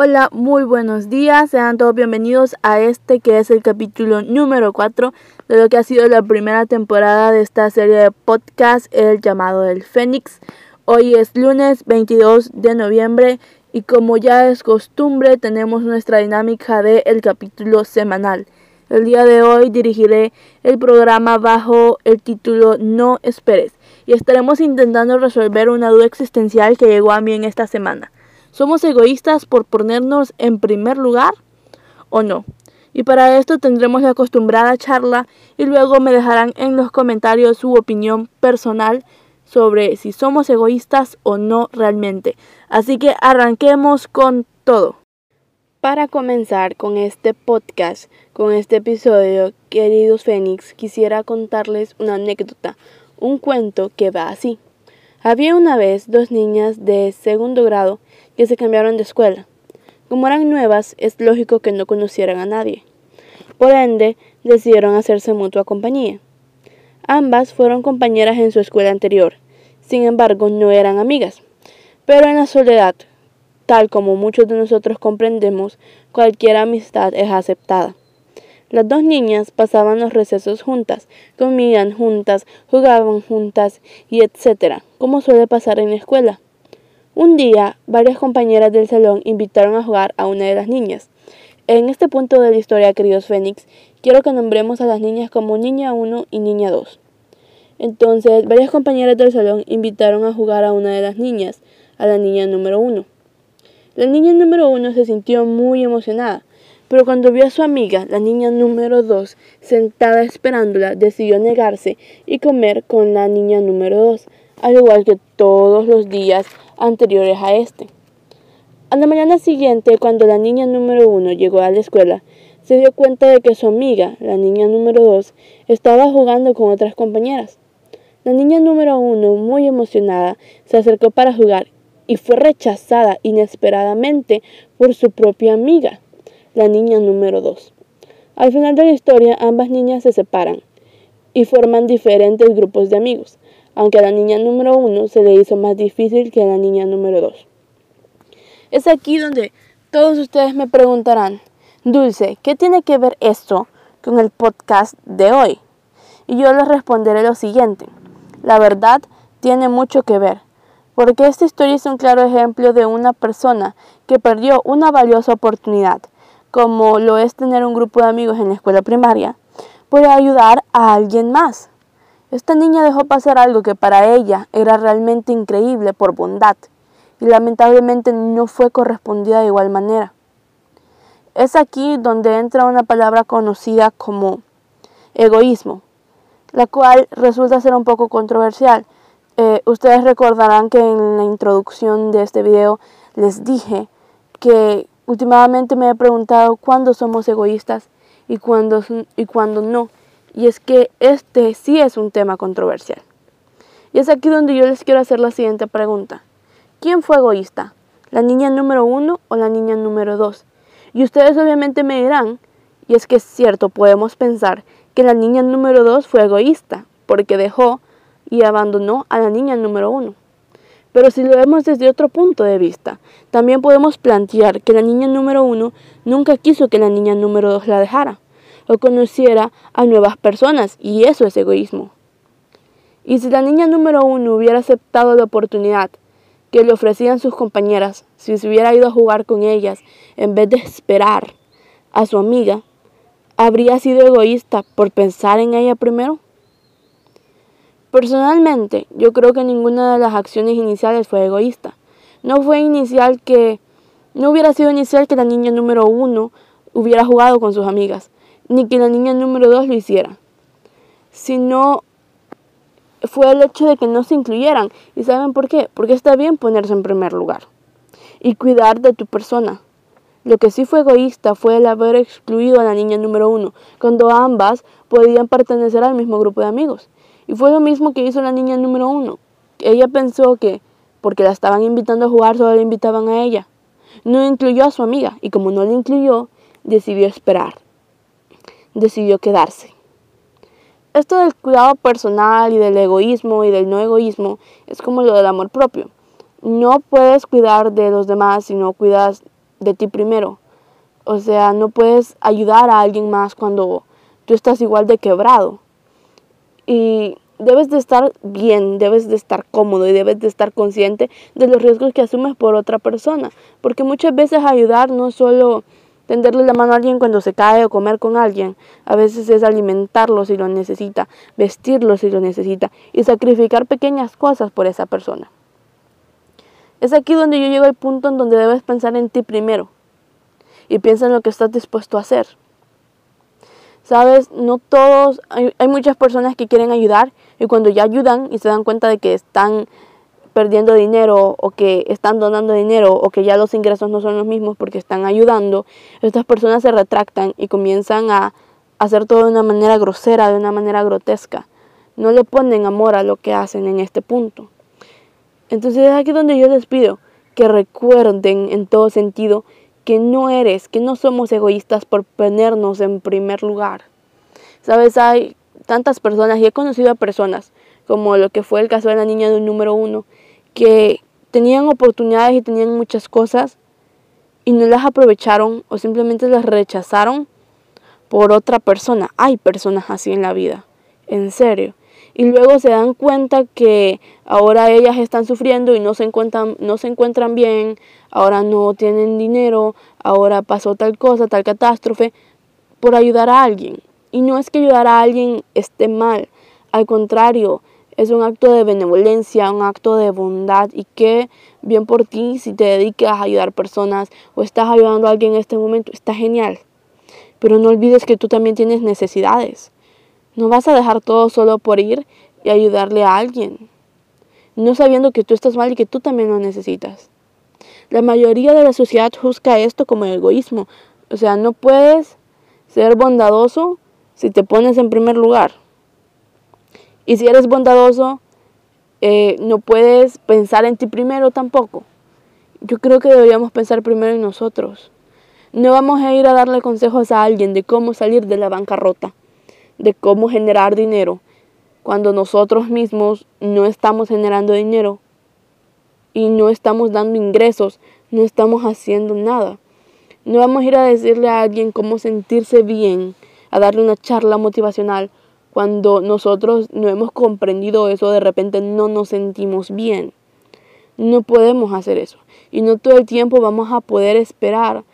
Hola, muy buenos días. Sean todos bienvenidos a este que es el capítulo número 4 de lo que ha sido la primera temporada de esta serie de podcast, El llamado del Fénix. Hoy es lunes 22 de noviembre y como ya es costumbre tenemos nuestra dinámica de el capítulo semanal. El día de hoy dirigiré el programa bajo el título No esperes y estaremos intentando resolver una duda existencial que llegó a mí en esta semana. ¿Somos egoístas por ponernos en primer lugar o no? Y para esto tendremos la acostumbrada charla y luego me dejarán en los comentarios su opinión personal sobre si somos egoístas o no realmente. Así que arranquemos con todo. Para comenzar con este podcast, con este episodio, queridos Fénix, quisiera contarles una anécdota, un cuento que va así. Había una vez dos niñas de segundo grado que se cambiaron de escuela. Como eran nuevas, es lógico que no conocieran a nadie. Por ende, decidieron hacerse mutua compañía. Ambas fueron compañeras en su escuela anterior, sin embargo no eran amigas. Pero en la soledad, tal como muchos de nosotros comprendemos, cualquier amistad es aceptada. Las dos niñas pasaban los recesos juntas, comían juntas, jugaban juntas y etcétera, como suele pasar en la escuela. Un día, varias compañeras del salón invitaron a jugar a una de las niñas. En este punto de la historia, queridos Fénix, quiero que nombremos a las niñas como Niña 1 y Niña 2. Entonces, varias compañeras del salón invitaron a jugar a una de las niñas, a la niña número 1. La niña número 1 se sintió muy emocionada, pero cuando vio a su amiga, la niña número 2, sentada esperándola, decidió negarse y comer con la niña número 2, al igual que todos los días anteriores a este. A la mañana siguiente, cuando la niña número uno llegó a la escuela, se dio cuenta de que su amiga, la niña número dos, estaba jugando con otras compañeras. La niña número uno, muy emocionada, se acercó para jugar y fue rechazada inesperadamente por su propia amiga, la niña número dos. Al final de la historia, ambas niñas se separan y forman diferentes grupos de amigos aunque a la niña número uno se le hizo más difícil que a la niña número dos. Es aquí donde todos ustedes me preguntarán, Dulce, ¿qué tiene que ver esto con el podcast de hoy? Y yo les responderé lo siguiente, la verdad tiene mucho que ver, porque esta historia es un claro ejemplo de una persona que perdió una valiosa oportunidad, como lo es tener un grupo de amigos en la escuela primaria, por ayudar a alguien más. Esta niña dejó pasar algo que para ella era realmente increíble por bondad y lamentablemente no fue correspondida de igual manera. Es aquí donde entra una palabra conocida como egoísmo, la cual resulta ser un poco controversial. Eh, ustedes recordarán que en la introducción de este video les dije que últimamente me he preguntado cuándo somos egoístas y cuándo, y cuándo no y es que este sí es un tema controversial. Y es aquí donde yo les quiero hacer la siguiente pregunta. ¿Quién fue egoísta? ¿La niña número uno o la niña número dos? Y ustedes obviamente me dirán, y es que es cierto, podemos pensar que la niña número dos fue egoísta, porque dejó y abandonó a la niña número uno. Pero si lo vemos desde otro punto de vista, también podemos plantear que la niña número uno nunca quiso que la niña número dos la dejara o conociera a nuevas personas, y eso es egoísmo. Y si la niña número uno hubiera aceptado la oportunidad que le ofrecían sus compañeras, si se hubiera ido a jugar con ellas en vez de esperar a su amiga, ¿habría sido egoísta por pensar en ella primero? Personalmente, yo creo que ninguna de las acciones iniciales fue egoísta. No fue inicial que no hubiera sido inicial que la niña número uno hubiera jugado con sus amigas ni que la niña número dos lo hiciera, sino fue el hecho de que no se incluyeran. ¿Y saben por qué? Porque está bien ponerse en primer lugar y cuidar de tu persona. Lo que sí fue egoísta fue el haber excluido a la niña número uno, cuando ambas podían pertenecer al mismo grupo de amigos. Y fue lo mismo que hizo la niña número uno. Ella pensó que porque la estaban invitando a jugar, solo le invitaban a ella. No incluyó a su amiga y como no la incluyó, decidió esperar decidió quedarse. Esto del cuidado personal y del egoísmo y del no egoísmo es como lo del amor propio. No puedes cuidar de los demás si no cuidas de ti primero. O sea, no puedes ayudar a alguien más cuando tú estás igual de quebrado. Y debes de estar bien, debes de estar cómodo y debes de estar consciente de los riesgos que asumes por otra persona. Porque muchas veces ayudar no solo tenderle la mano a alguien cuando se cae o comer con alguien. A veces es alimentarlo si lo necesita, vestirlo si lo necesita y sacrificar pequeñas cosas por esa persona. Es aquí donde yo llego al punto en donde debes pensar en ti primero y piensa en lo que estás dispuesto a hacer. Sabes, no todos, hay, hay muchas personas que quieren ayudar y cuando ya ayudan y se dan cuenta de que están perdiendo dinero o que están donando dinero o que ya los ingresos no son los mismos porque están ayudando, estas personas se retractan y comienzan a hacer todo de una manera grosera, de una manera grotesca. No le ponen amor a lo que hacen en este punto. Entonces es aquí donde yo les pido que recuerden en todo sentido que no eres, que no somos egoístas por ponernos en primer lugar. Sabes, hay tantas personas y he conocido a personas, como lo que fue el caso de la niña del número uno, que tenían oportunidades y tenían muchas cosas y no las aprovecharon o simplemente las rechazaron por otra persona. Hay personas así en la vida, en serio. Y luego se dan cuenta que ahora ellas están sufriendo y no se encuentran, no se encuentran bien, ahora no tienen dinero, ahora pasó tal cosa, tal catástrofe, por ayudar a alguien. Y no es que ayudar a alguien esté mal, al contrario, es un acto de benevolencia, un acto de bondad y que bien por ti si te dedicas a ayudar personas o estás ayudando a alguien en este momento, está genial. Pero no olvides que tú también tienes necesidades. No vas a dejar todo solo por ir y ayudarle a alguien, no sabiendo que tú estás mal y que tú también lo necesitas. La mayoría de la sociedad juzga esto como egoísmo. O sea, no puedes ser bondadoso si te pones en primer lugar. Y si eres bondadoso, eh, no puedes pensar en ti primero tampoco. Yo creo que deberíamos pensar primero en nosotros. No vamos a ir a darle consejos a alguien de cómo salir de la bancarrota, de cómo generar dinero, cuando nosotros mismos no estamos generando dinero y no estamos dando ingresos, no estamos haciendo nada. No vamos a ir a decirle a alguien cómo sentirse bien, a darle una charla motivacional, cuando nosotros no hemos comprendido eso, de repente no nos sentimos bien. No podemos hacer eso. Y no todo el tiempo vamos a poder esperar.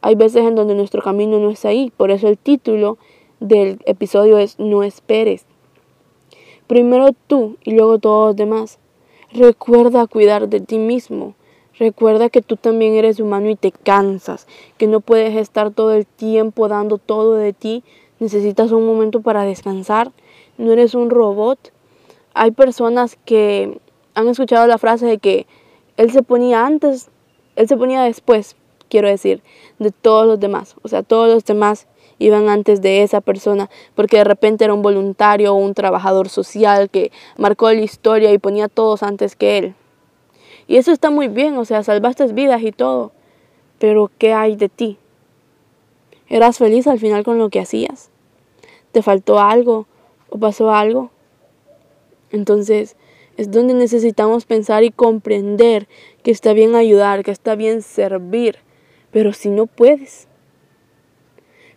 Hay veces en donde nuestro camino no es ahí. Por eso el título del episodio es No esperes. Primero tú y luego todos los demás. Recuerda cuidar de ti mismo. Recuerda que tú también eres humano y te cansas, que no puedes estar todo el tiempo dando todo de ti. Necesitas un momento para descansar. No eres un robot. Hay personas que han escuchado la frase de que él se ponía antes, él se ponía después, quiero decir, de todos los demás. O sea, todos los demás iban antes de esa persona, porque de repente era un voluntario o un trabajador social que marcó la historia y ponía a todos antes que él. Y eso está muy bien, o sea, salvaste vidas y todo, pero ¿qué hay de ti? ¿Eras feliz al final con lo que hacías? ¿Te faltó algo o pasó algo? Entonces, es donde necesitamos pensar y comprender que está bien ayudar, que está bien servir, pero si no puedes,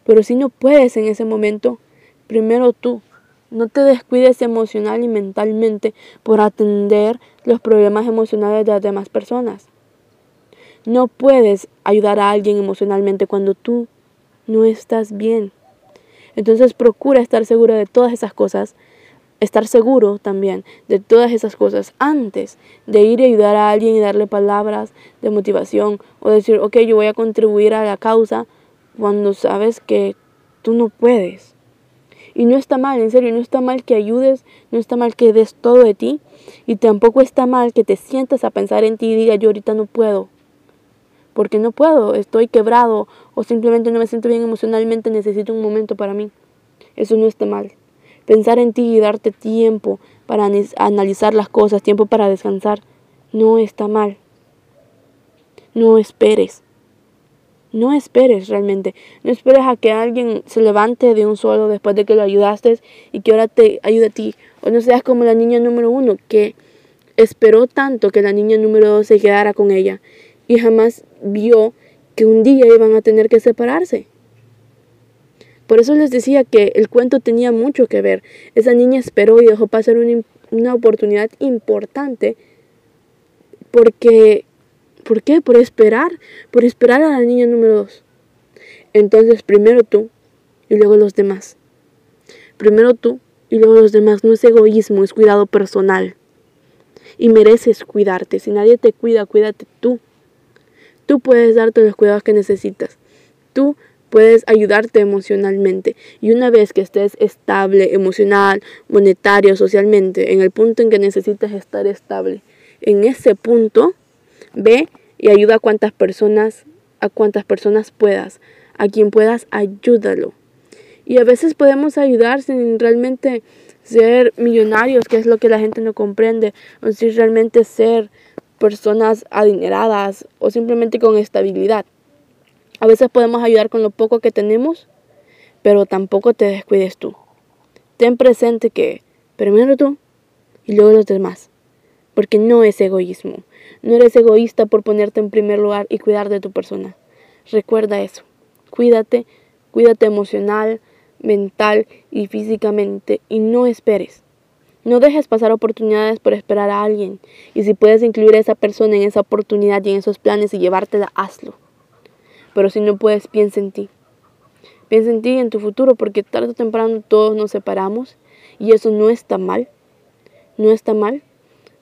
pero si no puedes en ese momento, primero tú, no te descuides emocional y mentalmente por atender los problemas emocionales de las demás personas. No puedes ayudar a alguien emocionalmente cuando tú no estás bien. Entonces procura estar seguro de todas esas cosas, estar seguro también de todas esas cosas antes de ir a ayudar a alguien y darle palabras de motivación o decir, ok, yo voy a contribuir a la causa cuando sabes que tú no puedes. Y no está mal, en serio, no está mal que ayudes, no está mal que des todo de ti y tampoco está mal que te sientas a pensar en ti y diga yo ahorita no puedo. Porque no puedo, estoy quebrado o simplemente no me siento bien emocionalmente, necesito un momento para mí. Eso no está mal. Pensar en ti y darte tiempo para analizar las cosas, tiempo para descansar, no está mal. No esperes. No esperes realmente. No esperes a que alguien se levante de un solo después de que lo ayudaste y que ahora te ayude a ti. O no seas como la niña número uno que esperó tanto que la niña número dos se quedara con ella y jamás vio que un día iban a tener que separarse. Por eso les decía que el cuento tenía mucho que ver. Esa niña esperó y dejó pasar una, una oportunidad importante porque, ¿por qué? Por esperar, por esperar a la niña número dos. Entonces primero tú y luego los demás. Primero tú y luego los demás. No es egoísmo, es cuidado personal. Y mereces cuidarte. Si nadie te cuida, cuídate tú. Tú puedes darte los cuidados que necesitas. Tú puedes ayudarte emocionalmente. Y una vez que estés estable, emocional, monetario, socialmente, en el punto en que necesitas estar estable, en ese punto, ve y ayuda a cuantas personas, a cuantas personas puedas, a quien puedas, ayúdalo. Y a veces podemos ayudar sin realmente ser millonarios, que es lo que la gente no comprende, o sin realmente ser personas adineradas o simplemente con estabilidad. A veces podemos ayudar con lo poco que tenemos, pero tampoco te descuides tú. Ten presente que primero tú y luego los demás, porque no es egoísmo. No eres egoísta por ponerte en primer lugar y cuidar de tu persona. Recuerda eso. Cuídate, cuídate emocional, mental y físicamente y no esperes. No dejes pasar oportunidades por esperar a alguien. Y si puedes incluir a esa persona en esa oportunidad y en esos planes y llevártela, hazlo. Pero si no puedes, piensa en ti. Piensa en ti y en tu futuro, porque tarde o temprano todos nos separamos y eso no está mal. No está mal,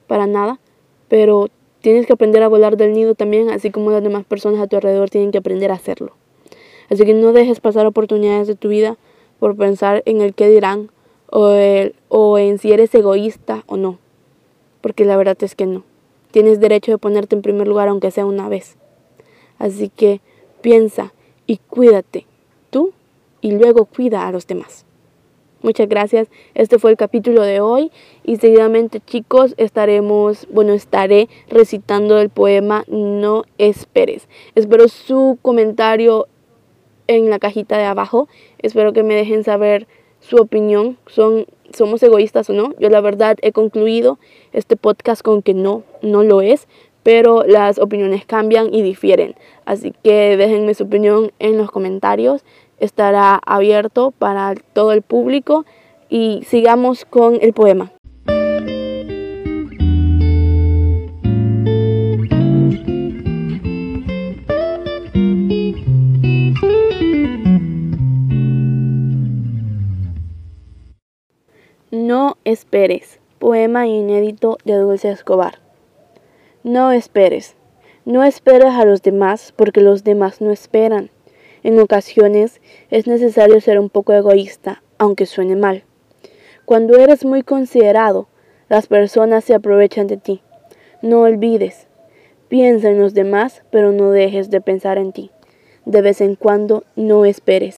para nada. Pero tienes que aprender a volar del nido también, así como las demás personas a tu alrededor tienen que aprender a hacerlo. Así que no dejes pasar oportunidades de tu vida por pensar en el que dirán o, o en si eres egoísta o no. Porque la verdad es que no. Tienes derecho de ponerte en primer lugar aunque sea una vez. Así que piensa y cuídate tú y luego cuida a los demás. Muchas gracias. Este fue el capítulo de hoy y seguidamente chicos estaremos, bueno, estaré recitando el poema No esperes. Espero su comentario en la cajita de abajo. Espero que me dejen saber su opinión. Son, ¿Somos egoístas o no? Yo la verdad he concluido este podcast con que no, no lo es, pero las opiniones cambian y difieren. Así que déjenme su opinión en los comentarios. Estará abierto para todo el público y sigamos con el poema. No esperes. Poema inédito de Dulce Escobar. No esperes. No esperes a los demás porque los demás no esperan. En ocasiones es necesario ser un poco egoísta, aunque suene mal. Cuando eres muy considerado, las personas se aprovechan de ti. No olvides. Piensa en los demás, pero no dejes de pensar en ti. De vez en cuando no esperes.